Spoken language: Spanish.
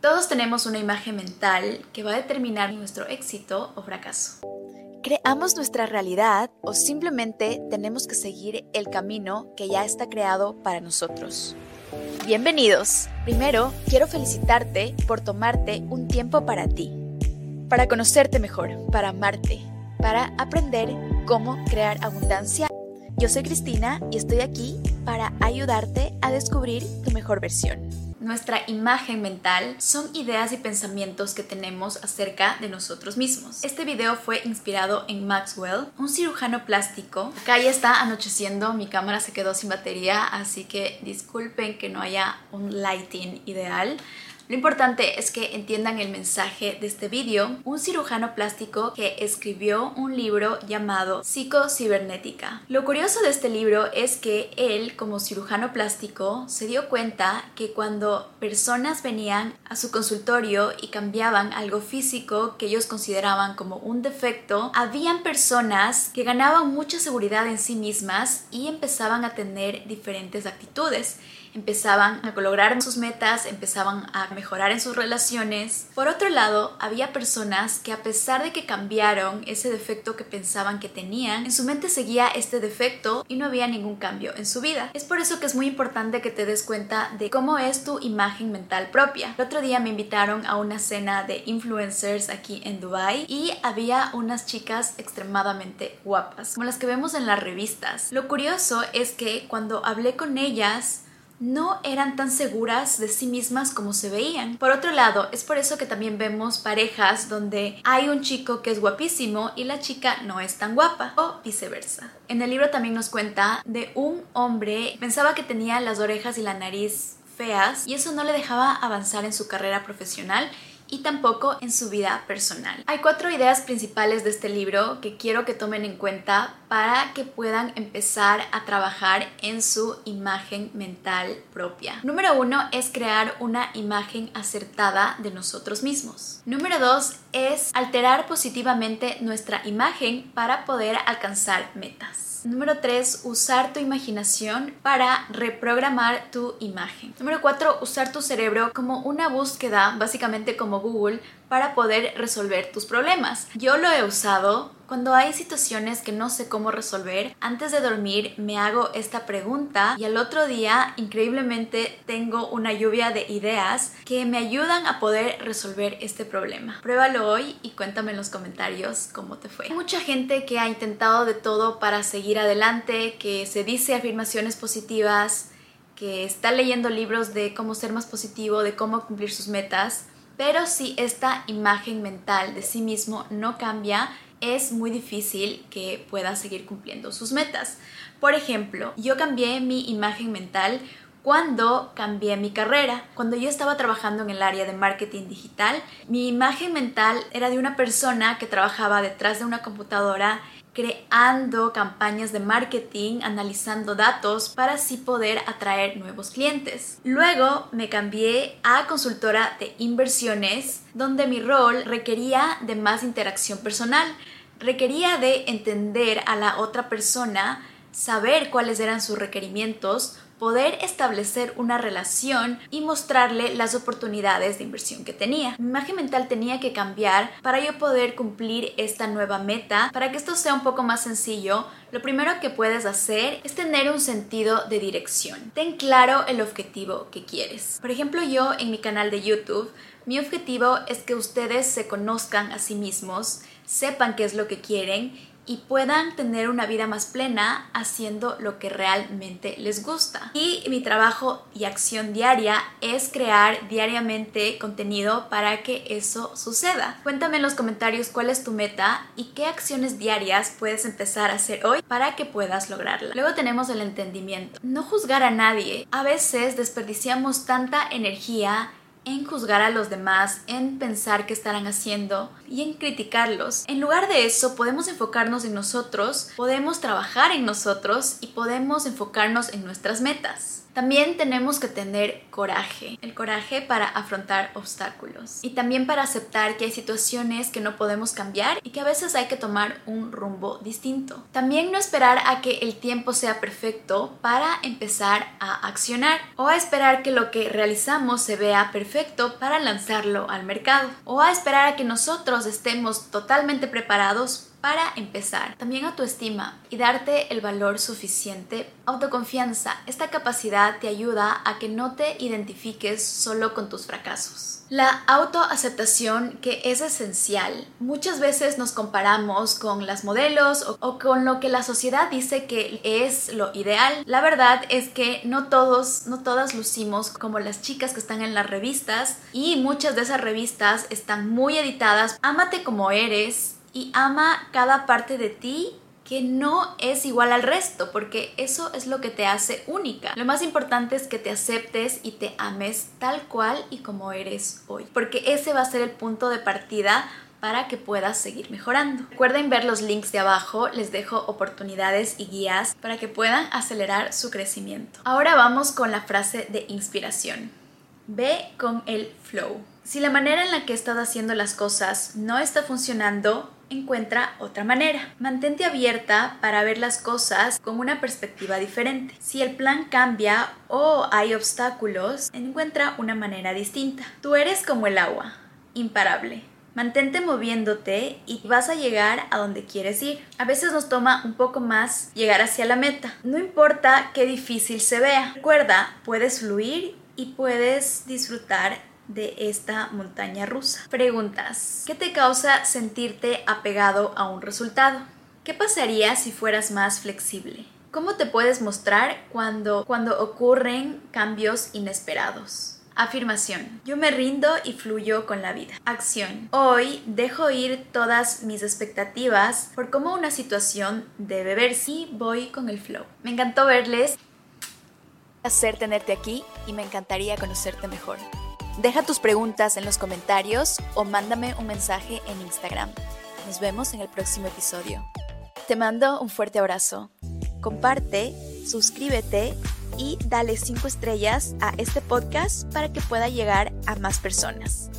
Todos tenemos una imagen mental que va a determinar nuestro éxito o fracaso. Creamos nuestra realidad o simplemente tenemos que seguir el camino que ya está creado para nosotros. Bienvenidos. Primero, quiero felicitarte por tomarte un tiempo para ti, para conocerte mejor, para amarte, para aprender cómo crear abundancia. Yo soy Cristina y estoy aquí para ayudarte a descubrir tu mejor versión nuestra imagen mental son ideas y pensamientos que tenemos acerca de nosotros mismos. Este video fue inspirado en Maxwell, un cirujano plástico. Acá ya está anocheciendo, mi cámara se quedó sin batería, así que disculpen que no haya un lighting ideal. Lo importante es que entiendan el mensaje de este vídeo. Un cirujano plástico que escribió un libro llamado Psicocibernética. Lo curioso de este libro es que él, como cirujano plástico, se dio cuenta que cuando personas venían a su consultorio y cambiaban algo físico que ellos consideraban como un defecto, habían personas que ganaban mucha seguridad en sí mismas y empezaban a tener diferentes actitudes empezaban a lograr sus metas, empezaban a mejorar en sus relaciones. Por otro lado, había personas que a pesar de que cambiaron ese defecto que pensaban que tenían, en su mente seguía este defecto y no había ningún cambio en su vida. Es por eso que es muy importante que te des cuenta de cómo es tu imagen mental propia. El otro día me invitaron a una cena de influencers aquí en Dubai y había unas chicas extremadamente guapas, como las que vemos en las revistas. Lo curioso es que cuando hablé con ellas, no eran tan seguras de sí mismas como se veían. Por otro lado, es por eso que también vemos parejas donde hay un chico que es guapísimo y la chica no es tan guapa o viceversa. En el libro también nos cuenta de un hombre pensaba que tenía las orejas y la nariz feas y eso no le dejaba avanzar en su carrera profesional y tampoco en su vida personal. Hay cuatro ideas principales de este libro que quiero que tomen en cuenta para que puedan empezar a trabajar en su imagen mental propia. Número uno es crear una imagen acertada de nosotros mismos. Número dos es alterar positivamente nuestra imagen para poder alcanzar metas. Número 3, usar tu imaginación para reprogramar tu imagen. Número 4, usar tu cerebro como una búsqueda, básicamente como Google, para poder resolver tus problemas. Yo lo he usado cuando hay situaciones que no sé cómo resolver. Antes de dormir me hago esta pregunta y al otro día increíblemente tengo una lluvia de ideas que me ayudan a poder resolver este problema. Pruébalo hoy y cuéntame en los comentarios cómo te fue. Hay mucha gente que ha intentado de todo para seguir adelante, que se dice afirmaciones positivas, que está leyendo libros de cómo ser más positivo, de cómo cumplir sus metas pero si esta imagen mental de sí mismo no cambia, es muy difícil que pueda seguir cumpliendo sus metas. Por ejemplo, yo cambié mi imagen mental cuando cambié mi carrera. Cuando yo estaba trabajando en el área de marketing digital, mi imagen mental era de una persona que trabajaba detrás de una computadora creando campañas de marketing, analizando datos para así poder atraer nuevos clientes. Luego me cambié a consultora de inversiones, donde mi rol requería de más interacción personal, requería de entender a la otra persona, saber cuáles eran sus requerimientos, poder establecer una relación y mostrarle las oportunidades de inversión que tenía. Mi imagen mental tenía que cambiar para yo poder cumplir esta nueva meta. Para que esto sea un poco más sencillo, lo primero que puedes hacer es tener un sentido de dirección. Ten claro el objetivo que quieres. Por ejemplo, yo en mi canal de YouTube, mi objetivo es que ustedes se conozcan a sí mismos, sepan qué es lo que quieren y puedan tener una vida más plena haciendo lo que realmente les gusta. Y mi trabajo y acción diaria es crear diariamente contenido para que eso suceda. Cuéntame en los comentarios cuál es tu meta y qué acciones diarias puedes empezar a hacer hoy para que puedas lograrla. Luego tenemos el entendimiento. No juzgar a nadie. A veces desperdiciamos tanta energía en juzgar a los demás, en pensar qué estarán haciendo y en criticarlos. En lugar de eso, podemos enfocarnos en nosotros, podemos trabajar en nosotros y podemos enfocarnos en nuestras metas. También tenemos que tener coraje, el coraje para afrontar obstáculos y también para aceptar que hay situaciones que no podemos cambiar y que a veces hay que tomar un rumbo distinto. También no esperar a que el tiempo sea perfecto para empezar a accionar o a esperar que lo que realizamos se vea perfecto para lanzarlo al mercado o a esperar a que nosotros estemos totalmente preparados para empezar, también autoestima y darte el valor suficiente. Autoconfianza, esta capacidad te ayuda a que no te identifiques solo con tus fracasos. La autoaceptación que es esencial. Muchas veces nos comparamos con las modelos o, con lo que la sociedad dice que es lo ideal. La verdad es que no todos, no todas lucimos como las chicas que están en las revistas y muchas de esas revistas están muy editadas. Ámate como eres, y ama cada parte de ti que no es igual al resto, porque eso es lo que te hace única. Lo más importante es que te aceptes y te ames tal cual y como eres hoy, porque ese va a ser el punto de partida para que puedas seguir mejorando. Recuerden ver los links de abajo, les dejo oportunidades y guías para que puedan acelerar su crecimiento. Ahora vamos con la frase de inspiración. Ve con el flow. Si la manera en la que estás haciendo las cosas no está funcionando, encuentra otra manera. Mantente abierta para ver las cosas con una perspectiva diferente. Si el plan cambia o hay obstáculos, encuentra una manera distinta. Tú eres como el agua, imparable. Mantente moviéndote y vas a llegar a donde quieres ir. A veces nos toma un poco más llegar hacia la meta. No importa qué difícil se vea. Recuerda, puedes fluir y puedes disfrutar de esta montaña rusa. Preguntas. ¿Qué te causa sentirte apegado a un resultado? ¿Qué pasaría si fueras más flexible? ¿Cómo te puedes mostrar cuando, cuando ocurren cambios inesperados? Afirmación. Yo me rindo y fluyo con la vida. Acción. Hoy dejo ir todas mis expectativas por cómo una situación debe verse y voy con el flow. Me encantó verles. Hacer tenerte aquí y me encantaría conocerte mejor. Deja tus preguntas en los comentarios o mándame un mensaje en Instagram. Nos vemos en el próximo episodio. Te mando un fuerte abrazo. Comparte, suscríbete y dale 5 estrellas a este podcast para que pueda llegar a más personas.